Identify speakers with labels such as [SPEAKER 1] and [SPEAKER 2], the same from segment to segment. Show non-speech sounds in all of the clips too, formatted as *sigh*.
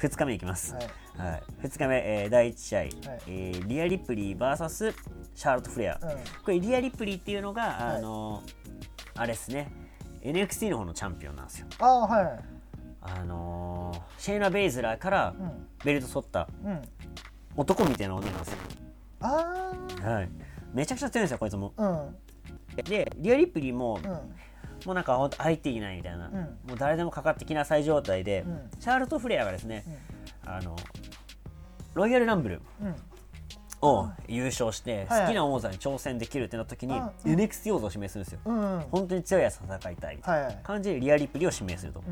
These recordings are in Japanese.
[SPEAKER 1] 2日目いきます、
[SPEAKER 2] はい。
[SPEAKER 1] はい。2日目、えー第1試合、
[SPEAKER 2] い。
[SPEAKER 1] えーリア・リプリー VS シャーロット・フレア、
[SPEAKER 2] うん。
[SPEAKER 1] これリア・リプリーっていうのが、あのあれですね。NXT の方のチャンピオンなんですよ。
[SPEAKER 2] ああはい。
[SPEAKER 1] あのーシェイナ・ベイズラーから
[SPEAKER 2] うん。
[SPEAKER 1] ベルト取った
[SPEAKER 2] うん。
[SPEAKER 1] 男みたいな女なんですよ、
[SPEAKER 2] あ
[SPEAKER 1] はい、めちゃくちゃ強いんですよこいつも。
[SPEAKER 2] あうん。
[SPEAKER 1] でリア・リプリーも、
[SPEAKER 2] うん
[SPEAKER 1] もうなんかほんと相手いないみたいな、
[SPEAKER 2] ん。
[SPEAKER 1] もう誰でもかかってきなさい状態で、
[SPEAKER 2] うん。
[SPEAKER 1] シャーロット・フレアがですね、あのロイヤルランブル
[SPEAKER 2] うん。
[SPEAKER 1] を優勝して
[SPEAKER 2] はい。
[SPEAKER 1] 好きな王座に挑戦できるってなった時に
[SPEAKER 2] あうん。
[SPEAKER 1] NXT 王座を指名するんですよ。
[SPEAKER 2] うんうん。
[SPEAKER 1] 本当に強いやつと戦いたい。感じでリア・リプリーを指名すると、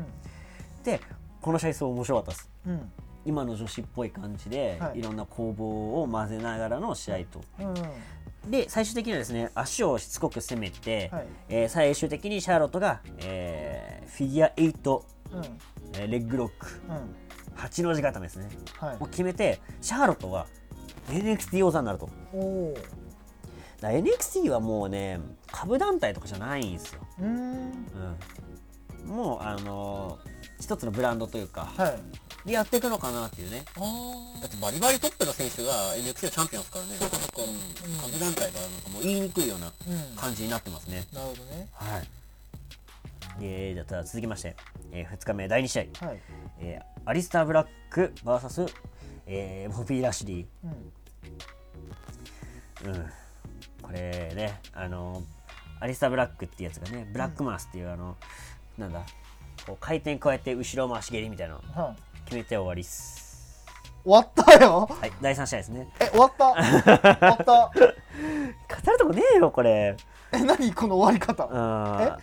[SPEAKER 1] でこの試合すごい面白かったです。
[SPEAKER 2] うん。
[SPEAKER 1] 今の女子っぽい感じで、
[SPEAKER 2] はい。
[SPEAKER 1] い、ろんな攻防を混ぜながらの試合とで最終的にはですね足をしつこく攻めて、
[SPEAKER 2] はい。
[SPEAKER 1] えー最終的にシャーロットが、えーフィギュア8、
[SPEAKER 2] うん。
[SPEAKER 1] えーレッグロック
[SPEAKER 2] うん。
[SPEAKER 1] 8の字固めですね。
[SPEAKER 2] はい。
[SPEAKER 1] を決めてシャーロットが NXT 王座になると。
[SPEAKER 2] おお
[SPEAKER 1] だ NXT はもうね株団体とかじゃないんですよ、
[SPEAKER 2] うーん。
[SPEAKER 1] うん、もうあのー一つのブランドというか、
[SPEAKER 2] はい
[SPEAKER 1] でやっていくのかなっていうね。
[SPEAKER 2] あ
[SPEAKER 1] だってバリバリトップの選手が NXT のチャンピオンですからね。
[SPEAKER 2] そうかそうか。
[SPEAKER 1] うん。
[SPEAKER 2] うん
[SPEAKER 1] 株団体がなんかもう言いにくいような
[SPEAKER 2] うん。
[SPEAKER 1] 感じになってますね。
[SPEAKER 2] なるほどね。
[SPEAKER 1] はい。でじゃあ続きまして、え2日目第2試合、
[SPEAKER 2] はい。
[SPEAKER 1] えーアリスター・ブラック VS、えー、ボビー・ラシリ
[SPEAKER 2] うん。
[SPEAKER 1] ー、うん、これねあのアリスター・ブラックっていうやつがねブラックマースっていうあの、なんだこう回転加えて後ろ回し蹴りみたいなの
[SPEAKER 2] はい
[SPEAKER 1] 決めて終わりっす。
[SPEAKER 2] 終わったよ。
[SPEAKER 1] はい第3試合ですね。
[SPEAKER 2] え終わった？終わった？*laughs*
[SPEAKER 1] 語るとこねえよこれ。
[SPEAKER 2] え何？この終わり方？
[SPEAKER 1] あ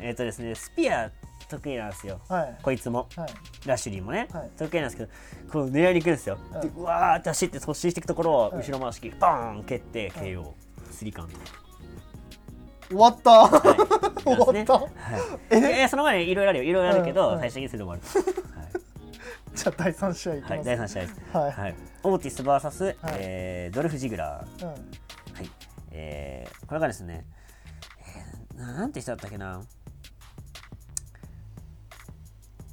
[SPEAKER 1] ーえ？っ、とですねスピア得意なんですよ。
[SPEAKER 2] はい。
[SPEAKER 1] こいつも。
[SPEAKER 2] はい。
[SPEAKER 1] ラッシュリーもね、
[SPEAKER 2] はい。
[SPEAKER 1] 得意なんですけどこう狙いに行くんですよ、
[SPEAKER 2] うん
[SPEAKER 1] でうわーって走って突進していくところを
[SPEAKER 2] うん
[SPEAKER 1] 後ろ回し切りバーン蹴って KO、スリカン
[SPEAKER 2] 終わった？
[SPEAKER 1] はい。*laughs*
[SPEAKER 2] 終わった？
[SPEAKER 1] い、い。やいやその前にいろいろあるよ。いろいろあるけど、最終的にそれで終わる *laughs*
[SPEAKER 2] じゃあ第三試合いき
[SPEAKER 1] はい、
[SPEAKER 2] ます。
[SPEAKER 1] はい、第3試合です、
[SPEAKER 2] はい。
[SPEAKER 1] はい、オーティス VS、えードルフ・ジグラー。
[SPEAKER 2] うん。
[SPEAKER 1] はい。えーこれがですね、えーななんて人だったっけな。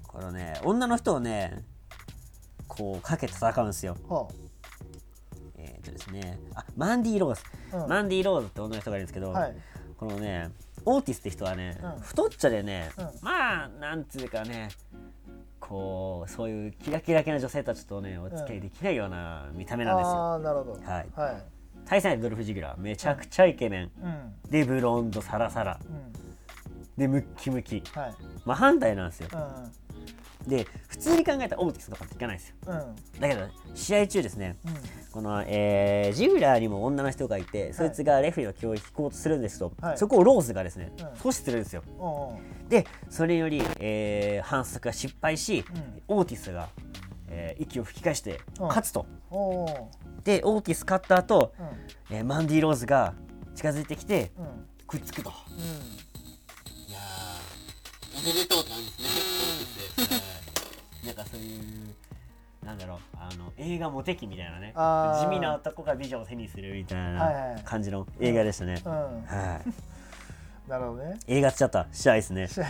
[SPEAKER 1] これね女の人をねこうかけて戦うんですよ。
[SPEAKER 2] は
[SPEAKER 1] えっ、とですねあマンディ・ローズ、
[SPEAKER 2] うん。
[SPEAKER 1] マンディ・ローズって女の人がいるんですけど、
[SPEAKER 2] はい。
[SPEAKER 1] このねオーティスって人はね、
[SPEAKER 2] うん。
[SPEAKER 1] 太っちゃでね、
[SPEAKER 2] うん。
[SPEAKER 1] まあなんつうかねこうそういうキラキラ系な女性たちとねお付き合いできないような見た目なんですよ、
[SPEAKER 2] ああなるほど。
[SPEAKER 1] はい。
[SPEAKER 2] はい。
[SPEAKER 1] 対戦相手ドルフ・ジグラーめちゃくちゃイケメン、
[SPEAKER 2] うん。
[SPEAKER 1] でブロンドサラサラ。
[SPEAKER 2] うん。
[SPEAKER 1] でムッキムキ。
[SPEAKER 2] はい。
[SPEAKER 1] 真反対なんですよ。
[SPEAKER 2] うん
[SPEAKER 1] で普通に考えたらオーティスとかっていかないですよ。
[SPEAKER 2] うん。
[SPEAKER 1] だけど試合中ですね
[SPEAKER 2] うん。
[SPEAKER 1] この、えージグラーにも女の人がいてそいつがレフェリーの気を引こうとするんですけど、
[SPEAKER 2] はい。
[SPEAKER 1] そこをローズがですね、
[SPEAKER 2] うん。
[SPEAKER 1] 阻止するんですよ。
[SPEAKER 2] おう
[SPEAKER 1] でそれより、えー反則が失敗し、
[SPEAKER 2] うん。
[SPEAKER 1] オーティスが、えー息を吹き返して
[SPEAKER 2] うん。
[SPEAKER 1] 勝つと、でオーティス勝った後、
[SPEAKER 2] うん。
[SPEAKER 1] えーマンディ・ローズが近づいてきて
[SPEAKER 2] うん。
[SPEAKER 1] くっつくと。
[SPEAKER 2] う
[SPEAKER 1] いやー。おめでとうって感じですねなんかそういうなんだろうあの映画モテ期みたいなね。地味な男が美女を手にするみたいない感じの映画でしたね、
[SPEAKER 2] なるほどね。
[SPEAKER 1] 映画っちゃった。試合ですね。
[SPEAKER 2] 試合。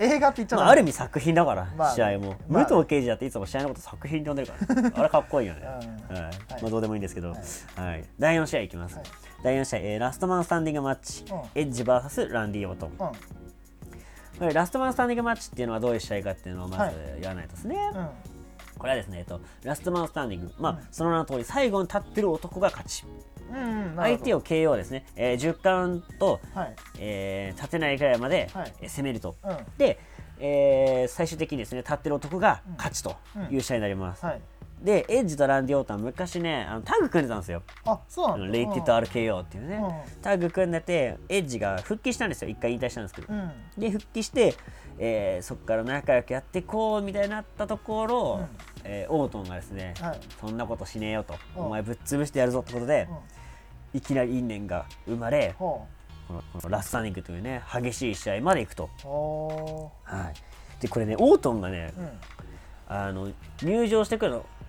[SPEAKER 2] 映画って言っちゃう
[SPEAKER 1] まあ、ある意味作品だから、
[SPEAKER 2] まあね。
[SPEAKER 1] 試合も、
[SPEAKER 2] まあ
[SPEAKER 1] 武藤刑事だっていつも試合のこと作品って呼んでるから、あれかっこいいよね、
[SPEAKER 2] うん。
[SPEAKER 1] はい。
[SPEAKER 2] はい。
[SPEAKER 1] まあ、どうでもいいんですけど、
[SPEAKER 2] は
[SPEAKER 1] はい。第4試合いきます、
[SPEAKER 2] はい。
[SPEAKER 1] 第4試合、えーラストマンスタンディングマッチ、
[SPEAKER 2] うん。
[SPEAKER 1] エッジ VS ランディ・オート。ン
[SPEAKER 2] うん
[SPEAKER 1] ラストマンスタンディングマッチっていうのはどういう試合かっていうのをま
[SPEAKER 2] はい
[SPEAKER 1] ず言わないとですね、
[SPEAKER 2] うん。
[SPEAKER 1] これはですね、えっと、ラストマンスタンディング、まあ
[SPEAKER 2] うん。
[SPEAKER 1] その名の通り最後に立ってる男が勝ち。
[SPEAKER 2] うんを
[SPEAKER 1] 相手を KO ですね、えー10カウント、
[SPEAKER 2] はい。
[SPEAKER 1] えー立てないぐらいまで、
[SPEAKER 2] はい。
[SPEAKER 1] えー攻めると。
[SPEAKER 2] うん。
[SPEAKER 1] で、えー最終的にですね立ってる男が勝ちという試合になります、
[SPEAKER 2] はい
[SPEAKER 1] でエッジとランディ・オートンは昔ねあのタッグ組んでたんですよ。
[SPEAKER 2] あそうなんだ。
[SPEAKER 1] レイティッド RKO っていうね、
[SPEAKER 2] う
[SPEAKER 1] タッグ組んでてエッジが復帰したんですよ。一回引退したんですけど、
[SPEAKER 2] うん。
[SPEAKER 1] で復帰して、えーそこから仲良くやってこうみたいになったところ、
[SPEAKER 2] うん。
[SPEAKER 1] えーオートンがですね、
[SPEAKER 2] はい。
[SPEAKER 1] そんなことしねえよと、
[SPEAKER 2] うん。
[SPEAKER 1] お前ぶっ潰してやるぞってことで、
[SPEAKER 2] うん。
[SPEAKER 1] いきなり因縁が生まれ
[SPEAKER 2] ほ
[SPEAKER 1] このこのラスタニングというね激しい試合まで行くと、はい、でこれねオートンがねあの入場してくるのあ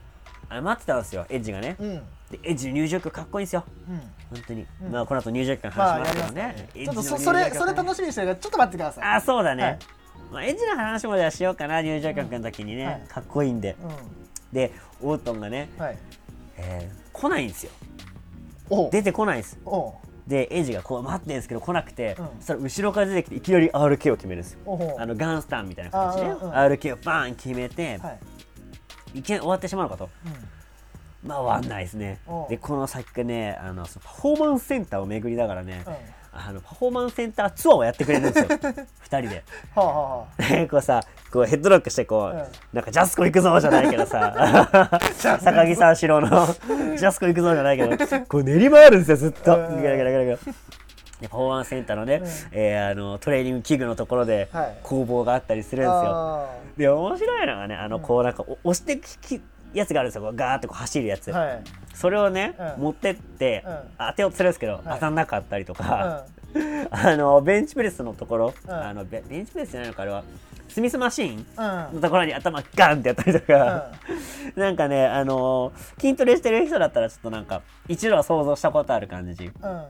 [SPEAKER 1] 待ってたんですよエッジがね、
[SPEAKER 2] うん。
[SPEAKER 1] でエッジの入場曲かっこいいんですよ。
[SPEAKER 2] うん。
[SPEAKER 1] 本当に、
[SPEAKER 2] うん。
[SPEAKER 1] まあこの後入場曲の
[SPEAKER 2] まあ
[SPEAKER 1] 話し
[SPEAKER 2] やり
[SPEAKER 1] ますけどね,、
[SPEAKER 2] ますねちょっとそそれそれ楽しみにしてるからちょっと待ってください。
[SPEAKER 1] あそうだね、
[SPEAKER 2] はい。
[SPEAKER 1] まあ、エッジの話もじゃあしようかな入場曲の時にね、
[SPEAKER 2] はい。
[SPEAKER 1] かっこいいんで、
[SPEAKER 2] うん。
[SPEAKER 1] でオートンがね、
[SPEAKER 2] はい。
[SPEAKER 1] えー来ないんですよ。出てこないんです。でエイジがこう待ってんですけど来なくて、
[SPEAKER 2] うん。
[SPEAKER 1] そしたら後ろから出てきていきなり RK を決めるんですよ。あのガンスタンみたいな形で、
[SPEAKER 2] あーうん。
[SPEAKER 1] RK をバーン決めて、
[SPEAKER 2] はい
[SPEAKER 1] い、きなり終わってしまうのかと。
[SPEAKER 2] うん。
[SPEAKER 1] まあ終わんないですね。
[SPEAKER 2] う。ん
[SPEAKER 1] でこの先がねあのパフォーマンスセンターを巡りながらね、
[SPEAKER 2] うん。
[SPEAKER 1] あのパフォーマンスセンターツアーをやってくれるんですよ。*laughs* 二人で。
[SPEAKER 2] はあはあ *laughs*
[SPEAKER 1] こうさこうヘッドロックしてこう、
[SPEAKER 2] うん。
[SPEAKER 1] なんかジャスコ行くぞじゃないけどさ。*laughs* 坂木三四郎の。ジャスコ行くぞじゃないけどこう練り回るんですよずっと。
[SPEAKER 2] うん。
[SPEAKER 1] ガラガラガラガラでパフォーマンスセンターのね、えーあのトレーニング器具のところで
[SPEAKER 2] はい。
[SPEAKER 1] 攻防があったりするんですよ、
[SPEAKER 2] あ
[SPEAKER 1] で面白いのがねあのこうなんかお押してきやつがあるんですよガーってこう走るやつ、
[SPEAKER 2] ーはい。
[SPEAKER 1] それをね、
[SPEAKER 2] うん。
[SPEAKER 1] 持ってって、
[SPEAKER 2] うん。
[SPEAKER 1] 当てようとするんですけど、
[SPEAKER 2] い。
[SPEAKER 1] 当たんなかったりとか、
[SPEAKER 2] う *laughs*
[SPEAKER 1] あのベンチプレスのところ、
[SPEAKER 2] うん。
[SPEAKER 1] あのベベンチプレスじゃないのかあれはスミスマシーン
[SPEAKER 2] んうん。
[SPEAKER 1] のところに頭ガンってやったりとか、*laughs* なんかねあの筋トレしてる人だったらちょっとなんか一度は想像したことある感じ。
[SPEAKER 2] うん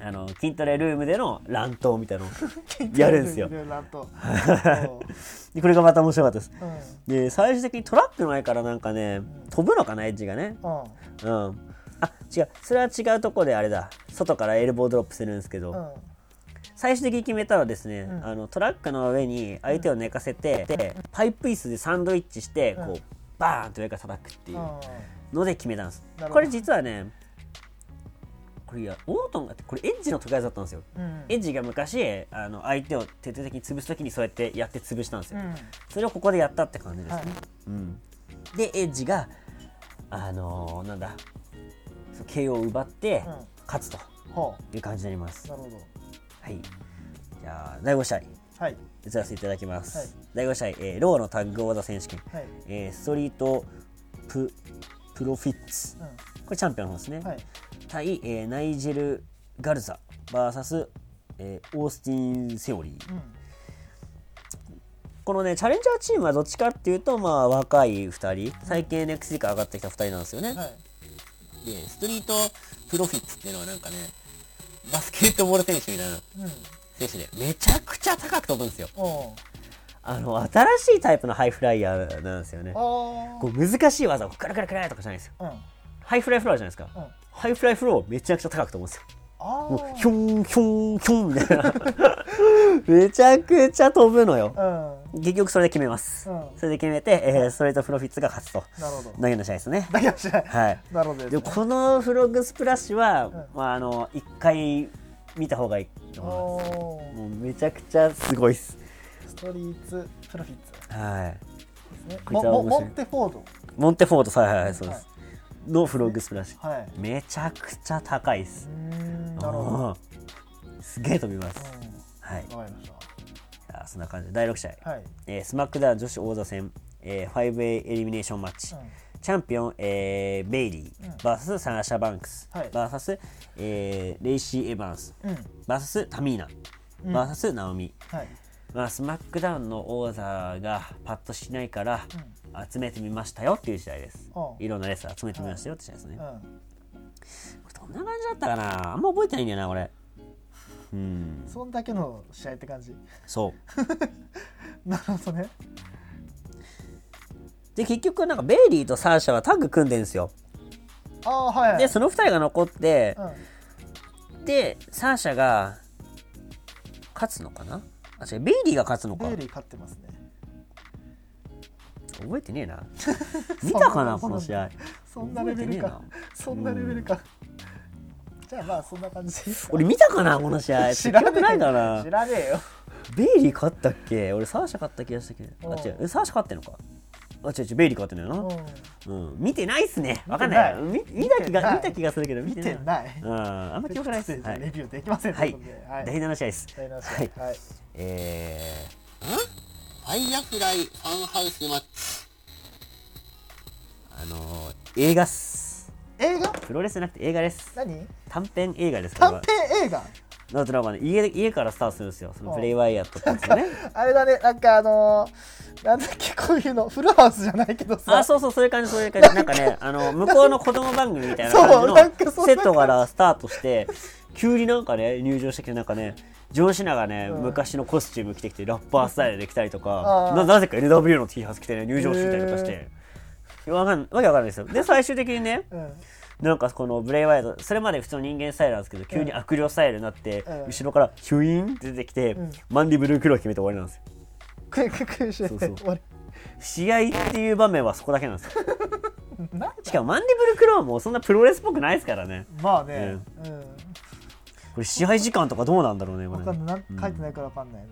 [SPEAKER 1] あの筋トレルームでの乱闘みたいなのを *laughs* やるんですよ。*laughs* でこれがまた面白かったです。
[SPEAKER 2] うん。
[SPEAKER 1] で最終的にトラックの前からなんかね飛ぶのかなエッジがね。
[SPEAKER 2] うん。
[SPEAKER 1] うん。あ違う。それは違うとこであれだ。外からエルボードロップするんですけど、
[SPEAKER 2] うん。
[SPEAKER 1] 最終的に決めたのはですね、
[SPEAKER 2] うん。
[SPEAKER 1] あのトラックの上に相手を寝かせて、でパイプ椅子でサンドイッチして、
[SPEAKER 2] うん。
[SPEAKER 1] こうバーンと上から叩くっていうので決めたんです。これ実はねこれいやオートンがこれエッジの得意技だったんですよ、
[SPEAKER 2] うん。
[SPEAKER 1] エッジが昔あの相手を徹底的に潰す時にそうやってやって潰したんですよ、
[SPEAKER 2] うん。
[SPEAKER 1] それをここでやったって感じですね、
[SPEAKER 2] はい。
[SPEAKER 1] うん、でエッジがあのーなんだ KO を奪って
[SPEAKER 2] うん。
[SPEAKER 1] 勝つと
[SPEAKER 2] ほ
[SPEAKER 1] いう感じになります、
[SPEAKER 2] うなるほど。
[SPEAKER 1] はい。じゃあ第5試合。
[SPEAKER 2] はい。
[SPEAKER 1] 移らせていただきます、
[SPEAKER 2] はい。
[SPEAKER 1] 第5試合、えーローのタッグ王座選手権、
[SPEAKER 2] はい。
[SPEAKER 1] えーストリートププロフィッツ。
[SPEAKER 2] う
[SPEAKER 1] これチャンピオンの方ですね、
[SPEAKER 2] んはい
[SPEAKER 1] 対、えーナイジェル・ガルザ VS、えーオースティン・セオリー。
[SPEAKER 2] うん。
[SPEAKER 1] このねチャレンジャーチームはどっちかっていうとまあ若い2人。最近 NXT から上がってきた2人なんですよね、
[SPEAKER 2] はい。
[SPEAKER 1] でストリートプロフィッツっていうのはなんかねバスケットボール選手みたいな
[SPEAKER 2] うん。
[SPEAKER 1] 選手でめちゃくちゃ高く飛ぶんですよ。あの新しいタイプのハイフライヤーなんですよね。こう難しい技をクルクルクルとかじゃないですよ。
[SPEAKER 2] うん。
[SPEAKER 1] ハイフライフローじゃないですか、
[SPEAKER 2] うん
[SPEAKER 1] ハイフライフローめちゃくちゃ高く飛ぶんですよ。
[SPEAKER 2] あ
[SPEAKER 1] もう
[SPEAKER 2] ー
[SPEAKER 1] ヒョンヒョンヒョンみたいな。めちゃくちゃ飛ぶのよ。
[SPEAKER 2] うん。
[SPEAKER 1] 結局それで決めます、
[SPEAKER 2] うん。
[SPEAKER 1] それで決めて、えーストリートプロフィッツが勝つと。
[SPEAKER 2] なるほど。
[SPEAKER 1] だけの試合ですね。
[SPEAKER 2] だけはしない
[SPEAKER 1] はい。
[SPEAKER 2] なるほどですね。
[SPEAKER 1] でこのフロッグスプラッシュは、
[SPEAKER 2] ん。
[SPEAKER 1] まあ、あの一回見た方がいいと思います。もうめちゃくちゃすごいっす。
[SPEAKER 2] ストリーツプロフィッツ。
[SPEAKER 1] はい。
[SPEAKER 2] ですね。モンテフォード。
[SPEAKER 1] モンテフォード。はいはいはいそうです、のフロッグスプラッシュ。
[SPEAKER 2] はい。
[SPEAKER 1] めちゃくちゃ高いっす。
[SPEAKER 2] うーんなるほど。
[SPEAKER 1] うん。すげえ飛びます、はい。
[SPEAKER 2] うんわかりまし
[SPEAKER 1] じゃあそんな感じで。第6試合、
[SPEAKER 2] たはい。
[SPEAKER 1] えースマックダウン女子王座戦、えー、5A エリミネーションマッチ、
[SPEAKER 2] うん。
[SPEAKER 1] チャンピオン、えーベイリー、VS サナシャ・バンクス、
[SPEAKER 2] はい。
[SPEAKER 1] VS、えーレイシー・エヴァンス。
[SPEAKER 2] うん。
[SPEAKER 1] VS タミーナ、
[SPEAKER 2] うん。
[SPEAKER 1] VS ナオミ、
[SPEAKER 2] はい。
[SPEAKER 1] まあ、スマックダウンの王座がパッとしないから集めてみましたよっていう試合です、いろんなレー集めてみましたよって試合ですね、
[SPEAKER 2] うん。
[SPEAKER 1] これどんな感じだったかな？あんま覚えてないんだよなこれ。うん。
[SPEAKER 2] そんだけの試合って感じ。
[SPEAKER 1] そう。*laughs*
[SPEAKER 2] なるほどね。
[SPEAKER 1] で結局なんかベイリーとサーシャはタッグ組んでんですよ。
[SPEAKER 2] ああはいはい。
[SPEAKER 1] でその2人が残って
[SPEAKER 2] うん。
[SPEAKER 1] でサーシャが勝つのかな？あ違うベイリーが勝つのか。
[SPEAKER 2] ベイリー勝ってますね
[SPEAKER 1] 覚えてねえな。*laughs* 見たかなこの試合。
[SPEAKER 2] そんなレベルか。そんなレベルか。じゃあまあそんな感じ。ですか
[SPEAKER 1] 俺見たかなこの試合。
[SPEAKER 2] 知ら
[SPEAKER 1] ないかな。
[SPEAKER 2] え知らねえよ。
[SPEAKER 1] ベイリー勝ったっけ？俺サーシャ勝った気がしたけど。あ
[SPEAKER 2] うん。
[SPEAKER 1] 違う。えサーシャ勝ってんのか？あ違う違うベイリー勝ってんのよ
[SPEAKER 2] う
[SPEAKER 1] な、うん、見てないっすね。わかんない。
[SPEAKER 2] 見
[SPEAKER 1] み見た気が見た気がするけど
[SPEAKER 2] ん見
[SPEAKER 1] 見てない。
[SPEAKER 2] てない。
[SPEAKER 1] うん。あんま記憶ないっす。はい、
[SPEAKER 2] レビューできませんはい。
[SPEAKER 1] 第7試合です。
[SPEAKER 2] 第七試合。
[SPEAKER 1] はい。
[SPEAKER 2] はい。
[SPEAKER 1] えー、んファイヤフライファンハウスマッチあのー、映画っす。
[SPEAKER 2] 映画？
[SPEAKER 1] プロレスじゃなくて映画です。
[SPEAKER 2] 何？
[SPEAKER 1] 短編映画ですこれ
[SPEAKER 2] 短
[SPEAKER 1] は
[SPEAKER 2] 編映画？
[SPEAKER 1] だってなんかね家で家からスタートするんですよ。そのプレイワイヤーとかですよね。*laughs*
[SPEAKER 2] あれだね。なんかあのー、なんだっけこういうのフルハウスじゃないけどさ。
[SPEAKER 1] あそうそうそういう感じそういう感じ。なんかねあの向こうの子供番組みたいな *laughs*
[SPEAKER 2] そう
[SPEAKER 1] 感
[SPEAKER 2] なんかそんな
[SPEAKER 1] じのセットからスタートして急になんかね入場してきてなんかねジョン・シナがね、
[SPEAKER 2] うん。
[SPEAKER 1] 昔のコスチューム着てきてラッパースタイルで来たりとか
[SPEAKER 2] あー
[SPEAKER 1] ななぜか LW の T シャツ着てね入場してきたりとかして、わかんわけわかんないですよ。で *laughs* 最終的にね
[SPEAKER 2] うん。
[SPEAKER 1] なんかこのブレイワイトそれまで普通の人間スタイルなんですけど急に悪霊スタイルになって、
[SPEAKER 2] うん。
[SPEAKER 1] 後ろからヒュイーンって出てきて、
[SPEAKER 2] うん。
[SPEAKER 1] マンディブルークロー決めて終わりなんですよ。
[SPEAKER 2] ククク
[SPEAKER 1] そうそ試合っていう場面はそこだけなんですよしかもマンディブルクローもそんなプロレスっぽくないですからね
[SPEAKER 2] まあねうん
[SPEAKER 1] これ試合時間とかどうなんだろうねこれね
[SPEAKER 2] わかん書いてないからわかんないね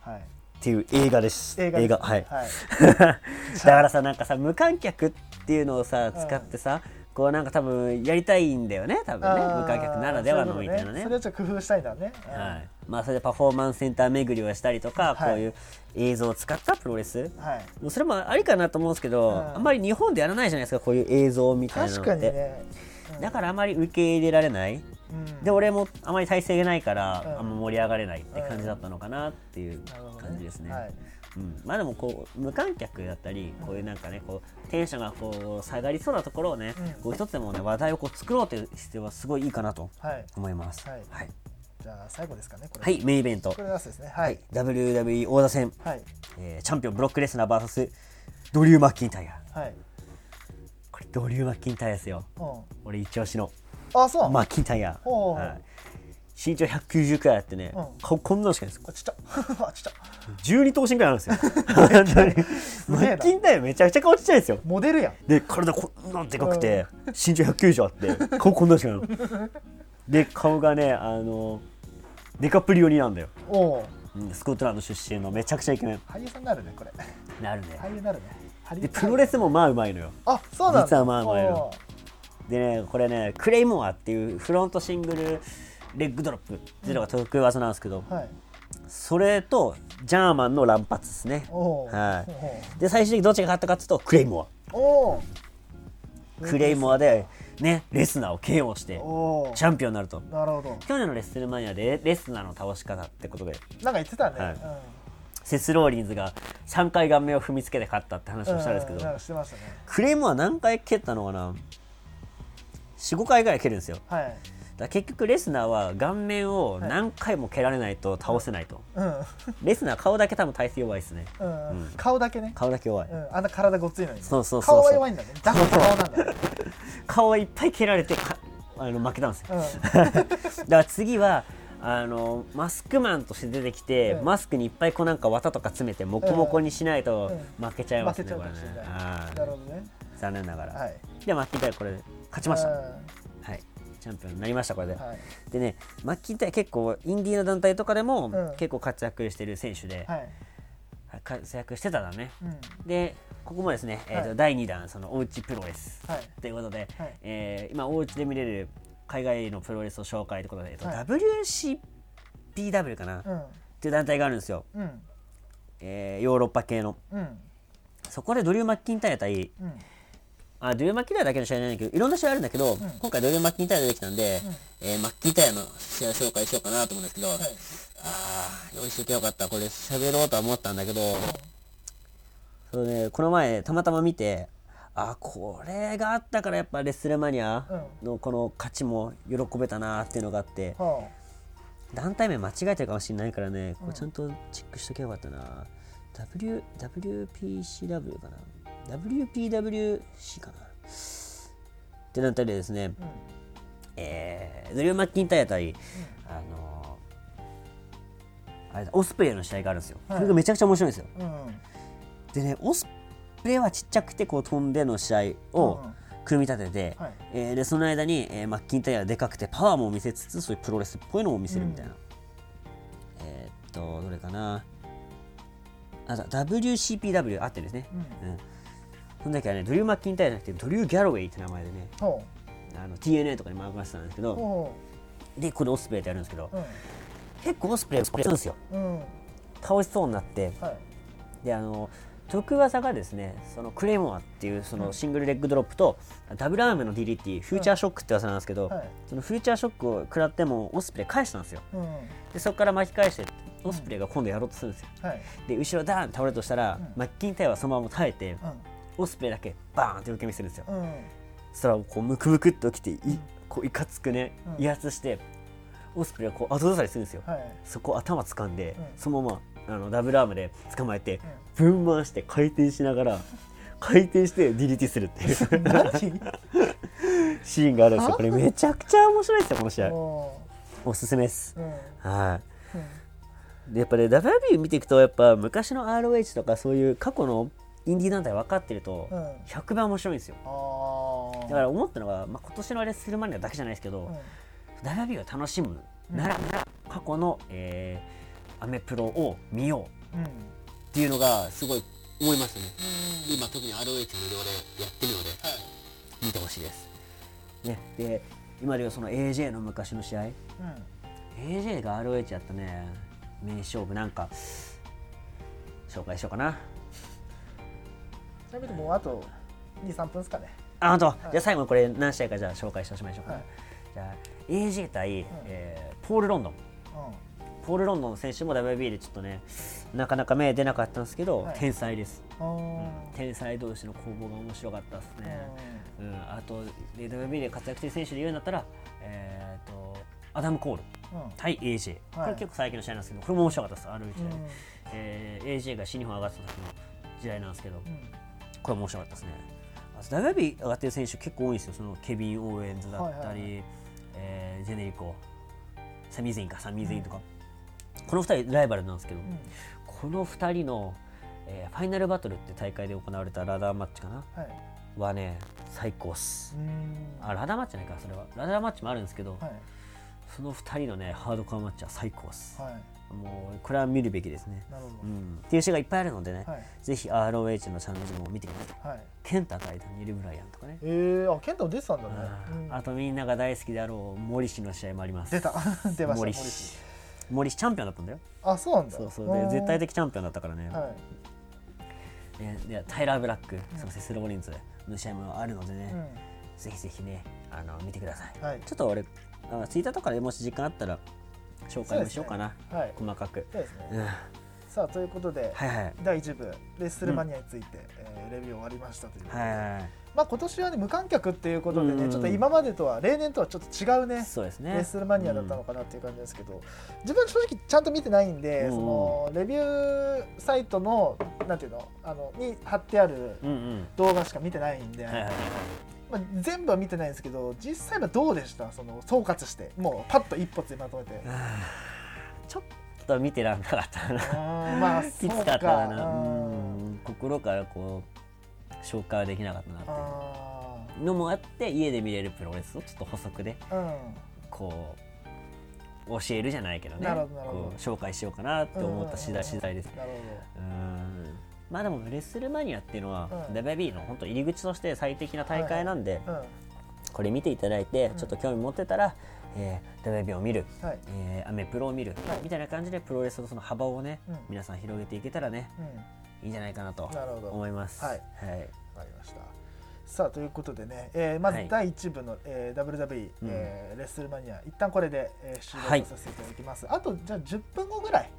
[SPEAKER 2] はい
[SPEAKER 1] っていう映画です。
[SPEAKER 2] 映画です。ね
[SPEAKER 1] はい。
[SPEAKER 2] はい。*laughs*
[SPEAKER 1] だからさなんかさ無観客っていうのをさ
[SPEAKER 2] うん
[SPEAKER 1] 使ってさ、こうなんか多分やりたいんだよね多分ね。無観客ならではのみたいなね。
[SPEAKER 2] そううことそれをちょっと工夫したいんだね。
[SPEAKER 1] はい。まあそれでパフォーマンスセンター巡りをしたりとか、
[SPEAKER 2] はい。
[SPEAKER 1] こういう映像を使ったプロレス。
[SPEAKER 2] はい。
[SPEAKER 1] もうそれもありかなと思うんですけど、
[SPEAKER 2] うん。
[SPEAKER 1] あんまり日本でやらないじゃないですかこういう映像みたいなの
[SPEAKER 2] 確
[SPEAKER 1] って、
[SPEAKER 2] かにね。うん。
[SPEAKER 1] だからあまり受け入れられない。
[SPEAKER 2] うん
[SPEAKER 1] で俺もあまり体制がないから、
[SPEAKER 2] うん。
[SPEAKER 1] あんま盛り上がれないって感じだったのかなっていう感じですね。
[SPEAKER 2] はい。
[SPEAKER 1] うん、まあでもこう無観客だったりこういうなんかねこうテンションがこう下がりそうなところをね、
[SPEAKER 2] うん。
[SPEAKER 1] こう一つでもね話題をこう作ろうという姿勢はすごいいいかなと
[SPEAKER 2] はい。
[SPEAKER 1] 思います。
[SPEAKER 2] はい。
[SPEAKER 1] はい、
[SPEAKER 2] じゃあ最後ですかね
[SPEAKER 1] はいメインイベント。
[SPEAKER 2] これラストですね。は
[SPEAKER 1] はい。い WWE 王座戦、
[SPEAKER 2] はい。
[SPEAKER 1] えーチャンピオンブロックレスナー VS ドリュー・マッキンタイヤ
[SPEAKER 2] はい。
[SPEAKER 1] これドリュー・マッキンタイヤですよ。
[SPEAKER 2] うん。
[SPEAKER 1] 俺一押しの
[SPEAKER 2] あそう
[SPEAKER 1] マッキンタイヤ、
[SPEAKER 2] ほう
[SPEAKER 1] はい、身長190くらいあってね、
[SPEAKER 2] うん。
[SPEAKER 1] 顔こんなのしかないです。
[SPEAKER 2] これちっちゃ。*laughs* あちっちゃ。
[SPEAKER 1] 12頭身くらいあるんですよ。マッキンタイヤめちゃくちゃ顔ちっちゃいんですよ。
[SPEAKER 2] モデルやん。
[SPEAKER 1] で体こんなんでかくて、身長190あって顔こんなのしかないの。*laughs* で顔がねあのデカプリオになんだよ、スコットランド出身のめちゃくちゃイケメン。
[SPEAKER 2] 俳優さんになるねこれ。
[SPEAKER 1] なるね。
[SPEAKER 2] 俳優になるね。
[SPEAKER 1] でプロレスもまあうまいのよ。
[SPEAKER 2] あそうなんだ。
[SPEAKER 1] 実はまあまあいる
[SPEAKER 2] おー
[SPEAKER 1] でねこれねクレイモアっていうフロントシングルレッグドロップっていうのが得意技なんですけど、
[SPEAKER 2] はい。
[SPEAKER 1] それとジャーマンの乱発ですね。はい。で最終的にどっちが勝ったかっていうとクレイモア。クレイモアでねレスナーを KO してチャンピオンになると。
[SPEAKER 2] なるほど。
[SPEAKER 1] 去年のレッスルマニアでレスナーの倒し方ってことで
[SPEAKER 2] なんか言ってたね、
[SPEAKER 1] はい。
[SPEAKER 2] うん。
[SPEAKER 1] セス・ローリンズが3回顔面を踏みつけて勝ったって話をしたんですけど、クレイモア何回蹴ったのかな？45回ぐらい蹴るんですよ。
[SPEAKER 2] はい。
[SPEAKER 1] ら結局レスナーは顔面を何回も蹴られないと倒せないと、
[SPEAKER 2] うん。
[SPEAKER 1] レスナー顔だけ多分体勢弱いですね。
[SPEAKER 2] うん、
[SPEAKER 1] うん。
[SPEAKER 2] 顔だけね。
[SPEAKER 1] 顔だけ弱い、
[SPEAKER 2] うん、あんな体ごっついのにね、
[SPEAKER 1] そうそうそう
[SPEAKER 2] 顔は弱いんだね。だから顔なんだね、
[SPEAKER 1] 顔はいっぱい蹴られてかあの負けたんですよ。
[SPEAKER 2] うん、*laughs*
[SPEAKER 1] だから次はあのマスクマンとして出てきて、
[SPEAKER 2] うん。
[SPEAKER 1] マスクにいっぱいこうなんか綿とか詰めてモコモコにしないと
[SPEAKER 2] うん。
[SPEAKER 1] 負けちゃいますね、
[SPEAKER 2] 負けちゃう
[SPEAKER 1] これね
[SPEAKER 2] かもしれない。
[SPEAKER 1] あー
[SPEAKER 2] なるほどね。
[SPEAKER 1] 残念ながら、
[SPEAKER 2] はい。
[SPEAKER 1] でマッキンタイヤこれ勝ちました、
[SPEAKER 2] う
[SPEAKER 1] はい。チャンピオンになりましたこれで、
[SPEAKER 2] んはい。
[SPEAKER 1] でねマッキンタイヤ結構インディーの団体とかでも
[SPEAKER 2] うん。
[SPEAKER 1] 結構活躍してる選手で、
[SPEAKER 2] はい。
[SPEAKER 1] 活躍してたんだね。
[SPEAKER 2] うん。
[SPEAKER 1] でここもですね、えーと
[SPEAKER 2] はい。
[SPEAKER 1] 第2弾そのおうちプロレス
[SPEAKER 2] はい。
[SPEAKER 1] ということで、
[SPEAKER 2] はい。
[SPEAKER 1] えー今おうちで見れる海外のプロレスを紹介ということで、えっと
[SPEAKER 2] はい。
[SPEAKER 1] WCPW かな、っ
[SPEAKER 2] うん。
[SPEAKER 1] ていう団体があるんですよ、
[SPEAKER 2] うん。
[SPEAKER 1] えーヨーロッパ系の。
[SPEAKER 2] うん。
[SPEAKER 1] そこでドリュー・マッキンタイヤ対
[SPEAKER 2] うん
[SPEAKER 1] あドリュー・マッキンタイヤだけの試合じゃないけどいろんな試合あるんだけど、今回ドリュー・マッキンタイヤ出てきたんで、えーマッキンタイヤの試合紹介しようかなと思うんですけど、
[SPEAKER 2] はい
[SPEAKER 1] ああ用意しときゃよかった。これ喋ろうとは思ったんだけど、それねこの前たまたま見てあこれがあったからやっぱレッスルマニアのこの勝ちも喜べたなっていうのがあって、
[SPEAKER 2] は
[SPEAKER 1] 団体名間違えてるかもしれないからねこれちゃんとチェックしときゃよかったな、w WPCW かな WPWC かな。って団体でですね、
[SPEAKER 2] あうん。
[SPEAKER 1] えードリュー・マッキンタイヤ対、あのーあれだオスプレイの試合があるんですよ、
[SPEAKER 2] はい。
[SPEAKER 1] これがめちゃくちゃ面白いんですよ。
[SPEAKER 2] うん。
[SPEAKER 1] でねオスプレイはちっちゃくてこう飛んでの試合を
[SPEAKER 2] うん。
[SPEAKER 1] 組み立てて、
[SPEAKER 2] はい。
[SPEAKER 1] えーでその間に、えーマッキンタイヤがでかくてパワーも見せつつそういうプロレスっぽいのも見せるみたいな、えーっとどれかな。あだ WCPW あってですね、
[SPEAKER 2] うん。
[SPEAKER 1] うん、その時はねドリュー・マッキンタイヤじゃなくてドリュー・ギャロウェイって名前でね
[SPEAKER 2] ほ
[SPEAKER 1] あの TNA とかに回してたんですけどでこれオスプレイってやるんですけど
[SPEAKER 2] ううん。
[SPEAKER 1] 結構オスプレイをするんですよ。
[SPEAKER 2] うん。
[SPEAKER 1] 倒しそうになって。
[SPEAKER 2] はい。
[SPEAKER 1] であの得技がですねそのクレイモアっていうそのシングルレッグドロップと、ダブルアームの DDT フューチャーショックって技なんですけど、
[SPEAKER 2] はい。
[SPEAKER 1] そのフューチャーショックを食らってもオスプレイ返したんですよ。
[SPEAKER 2] うん。
[SPEAKER 1] でそこから巻き返してオスプレイが今度やろうとするんですよ。
[SPEAKER 2] はい。
[SPEAKER 1] で後ろダーン倒れるとしたら、
[SPEAKER 2] うん。
[SPEAKER 1] マッキンタイヤはそのまま耐えて
[SPEAKER 2] う
[SPEAKER 1] オスプレイだけバーンって受け身するんですよ、
[SPEAKER 2] んうん。
[SPEAKER 1] そしたらこうムクムクっと起きていこういかつくね
[SPEAKER 2] うん。
[SPEAKER 1] 威圧してオスプレイがこう後ずさりするんですよ、
[SPEAKER 2] はい。
[SPEAKER 1] そこ頭掴んで、
[SPEAKER 2] うん。
[SPEAKER 1] そのままあのダブルアームで捕まえて、ぶん。回して回転しながら回転して DDT するっていう。
[SPEAKER 2] 何？*laughs*
[SPEAKER 1] シーンがあるんですよ。これめちゃくちゃ面白いですよこの試合。
[SPEAKER 2] お
[SPEAKER 1] おすすめです。
[SPEAKER 2] ーうん。
[SPEAKER 1] は
[SPEAKER 2] うん。
[SPEAKER 1] いでやっぱね WWE 見ていくとやっぱ昔の ROH とかそういう過去のインディー団体分かってると
[SPEAKER 2] うん。
[SPEAKER 1] 100倍面白いんですよ。
[SPEAKER 2] ああ
[SPEAKER 1] だから思ったのが、まあ、今年のレッスルマニアだけじゃないですけど、
[SPEAKER 2] うん。
[SPEAKER 1] WWE を楽しむなら、過去の、えーアメプロを見よう
[SPEAKER 2] うん。
[SPEAKER 1] っていうのがすごい思いますよね、今特に ROH 無料でやってるので見てほしいです、ね、で今でいうその AJ の昔の試合。
[SPEAKER 2] うん。
[SPEAKER 1] AJ が ROH やったね。名勝負なんか紹介しようかな
[SPEAKER 2] ちなみにもうあと23分ですかね。
[SPEAKER 1] あ本当、じゃあ最後にこれ何試合かじゃあ紹介しておしまいましょうか、
[SPEAKER 2] はい。
[SPEAKER 1] じゃあ AJ 対、えーポール・ロンドン。
[SPEAKER 2] う
[SPEAKER 1] ポール・ロンドンの選手も WB でちょっとねなかなか目出なかったんですけど、
[SPEAKER 2] はい。
[SPEAKER 1] 天才です。
[SPEAKER 2] んうん。
[SPEAKER 1] 天才同士の攻防が面白かったですね、うん、あとで WB で活躍してる選手で言うんだったら、えー、とアダム・コール。
[SPEAKER 2] うん。
[SPEAKER 1] 対 AJ、これ結構最近の試合なんですけどこれも面白かったですある試合、
[SPEAKER 2] うん。
[SPEAKER 1] えー AJ が新日本上がってた時の時代なんですけど、
[SPEAKER 2] うん
[SPEAKER 1] これ面白かったですね。あと WB 上がってる選手結構多いんですよ。そのケビン・オーエンズだったり、
[SPEAKER 2] はいはいは
[SPEAKER 1] えージェネリコ。サミーゼインか。サミーゼインとか、この2人ライバルなんですけど、
[SPEAKER 2] うん。
[SPEAKER 1] この2人の、えーファイナルバトルって大会で行われたラダーマッチかな。
[SPEAKER 2] はい。
[SPEAKER 1] はね最高っす。
[SPEAKER 2] う、ん。
[SPEAKER 1] あラダーマッチじゃないかそれは。ラダーマッチもあるんですけど、
[SPEAKER 2] はい
[SPEAKER 1] その2人のねハードコアマッチは最高っす、
[SPEAKER 2] はい。
[SPEAKER 1] もうこれは見るべきですね、
[SPEAKER 2] なるほ
[SPEAKER 1] うん、っていう試合がいっぱいあるのでね、
[SPEAKER 2] どはい。
[SPEAKER 1] ぜひ ROH のチャンネルも見てください。
[SPEAKER 2] はい。
[SPEAKER 1] ケンタ対ダニエル・ブライアンとかね、
[SPEAKER 2] えー、あケンタも出てたんだね。
[SPEAKER 1] あとみんなが大好きであろう森氏の試合もあります。
[SPEAKER 2] 出た。*laughs* 出ました
[SPEAKER 1] 森
[SPEAKER 2] 森氏。
[SPEAKER 1] 氏森氏チャンピオンだったんだよ。
[SPEAKER 2] あそうなんだ。
[SPEAKER 1] そうそう。で絶対的チャンピオンだったからね、
[SPEAKER 2] はい。
[SPEAKER 1] ねでタイラー・ブラック、そのセスロボリンズの試合もあるのでね、
[SPEAKER 2] うん。
[SPEAKER 1] ぜひぜひねあの見てください、
[SPEAKER 2] はい。
[SPEAKER 1] ちょっと俺あツイッターとかでもし時間あったら紹介もしようかな。
[SPEAKER 2] はい。
[SPEAKER 1] 細かく、
[SPEAKER 2] そうですね。
[SPEAKER 1] うん、はい
[SPEAKER 2] さあということで
[SPEAKER 1] はい
[SPEAKER 2] 第1部レッスルマニアについて、えーレビュー終わりましたということで、
[SPEAKER 1] はいはい
[SPEAKER 2] まあ今年はね無観客っていうことでね、
[SPEAKER 1] うん
[SPEAKER 2] ちょっと今までとは例年とはちょっと違うね
[SPEAKER 1] そうですね。
[SPEAKER 2] レッスルマニアだったのかなっていう感じですけど、自分正直ちゃんと見てないんで、
[SPEAKER 1] うん。
[SPEAKER 2] そのレビューサイトのなんていうのあのに貼ってある
[SPEAKER 1] うんうん。
[SPEAKER 2] 動画しか見てないんで、
[SPEAKER 1] はいはいはい
[SPEAKER 2] まあ、全部は見てないんですけど実際はどうでした？その総括してもうパッと一発でまとめて。
[SPEAKER 1] ちょっと見てらんなかったな。*laughs*
[SPEAKER 2] まあ *laughs*
[SPEAKER 1] きつかったな。
[SPEAKER 2] う
[SPEAKER 1] うん。ん心からこう消化できなかったなって
[SPEAKER 2] あ
[SPEAKER 1] いう。のもあって家で見れるプロレスをちょっと補足で
[SPEAKER 2] ーうん。
[SPEAKER 1] こう教えるじゃないけどね。
[SPEAKER 2] ど
[SPEAKER 1] 紹介しようかなって思った次第次第です。
[SPEAKER 2] なる
[SPEAKER 1] うんまあでもレッスルマニアっていうのは、
[SPEAKER 2] うん。
[SPEAKER 1] WB の本当入り口として最適な大会なんで、
[SPEAKER 2] ほどうん
[SPEAKER 1] これ見ていただいて
[SPEAKER 2] ん。
[SPEAKER 1] ちょっと興味持ってたら、えー、WB を見る、
[SPEAKER 2] はい。
[SPEAKER 1] えーアメプロを見る、
[SPEAKER 2] はい。
[SPEAKER 1] みたいな感じでプロレスのその幅をね、
[SPEAKER 2] うん。
[SPEAKER 1] 皆さん広げていけたらね
[SPEAKER 2] うん。
[SPEAKER 1] いいんじゃないかなと思います。
[SPEAKER 2] はい。
[SPEAKER 1] はい。
[SPEAKER 2] わかりました。さあということでね、えーまず
[SPEAKER 1] はい
[SPEAKER 2] 第1部の、えー WWE、
[SPEAKER 1] うん。
[SPEAKER 2] えーレッスルマニア一旦これで、えー終
[SPEAKER 1] はい。
[SPEAKER 2] 了とさせていただきます、あとじゃあ10分後ぐらい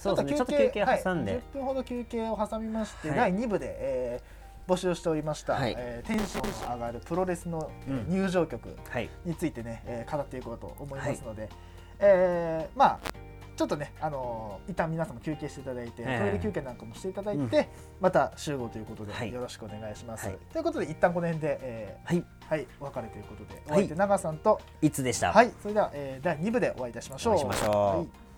[SPEAKER 1] そうですね。ちょっと休憩挟んで、
[SPEAKER 2] はい、10分ほど休憩を挟みまして、
[SPEAKER 1] はい。
[SPEAKER 2] 第2部で、えー募集しておりました、
[SPEAKER 1] はい。
[SPEAKER 2] えー天使上がるプロレスの、入場曲
[SPEAKER 1] はい。
[SPEAKER 2] についてね、えー語っていこうと思いますので、えーまあちょっとね、あのー一旦皆さんも休憩していただいて、
[SPEAKER 1] はいはい
[SPEAKER 2] トイレ休憩なんかもしていただいて、
[SPEAKER 1] うん。
[SPEAKER 2] また集合ということで、
[SPEAKER 1] はい。
[SPEAKER 2] よろしくお願いします。
[SPEAKER 1] はい。
[SPEAKER 2] ということで一旦この辺で、え
[SPEAKER 1] はい。
[SPEAKER 2] ーはい、お別れということで、お
[SPEAKER 1] はい。
[SPEAKER 2] 相手長さんと、
[SPEAKER 1] いつでした、
[SPEAKER 2] はい、それでは、えー第2部でお会いいたしましょう。
[SPEAKER 1] お会いしましょう。
[SPEAKER 2] はい